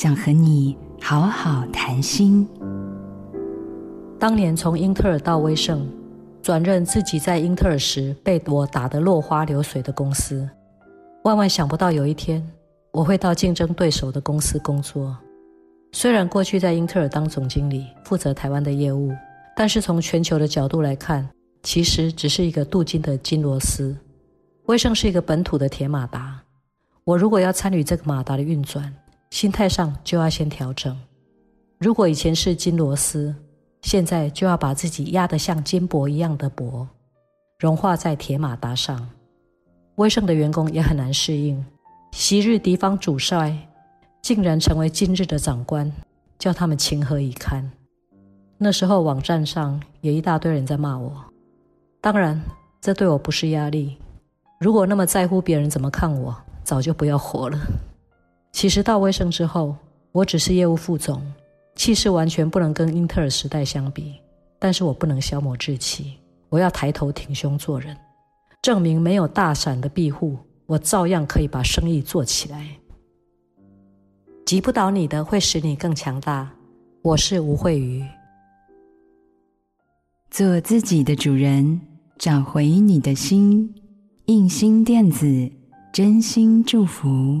想和你好好谈心。当年从英特尔到威盛，转任自己在英特尔时被我打得落花流水的公司，万万想不到有一天我会到竞争对手的公司工作。虽然过去在英特尔当总经理，负责台湾的业务，但是从全球的角度来看，其实只是一个镀金的金螺丝。威盛是一个本土的铁马达，我如果要参与这个马达的运转，心态上就要先调整。如果以前是金螺丝，现在就要把自己压得像金箔一样的薄，融化在铁马达上。威盛的员工也很难适应，昔日敌方主帅竟然成为今日的长官，叫他们情何以堪？那时候网站上也一大堆人在骂我，当然这对我不是压力。如果那么在乎别人怎么看我，早就不要活了。其实到威盛之后，我只是业务副总，气势完全不能跟英特尔时代相比。但是我不能消磨志气，我要抬头挺胸做人，证明没有大伞的庇护，我照样可以把生意做起来。击不倒你的，会使你更强大。我是吴蕙瑜，做自己的主人，找回你的心。印心电子，真心祝福。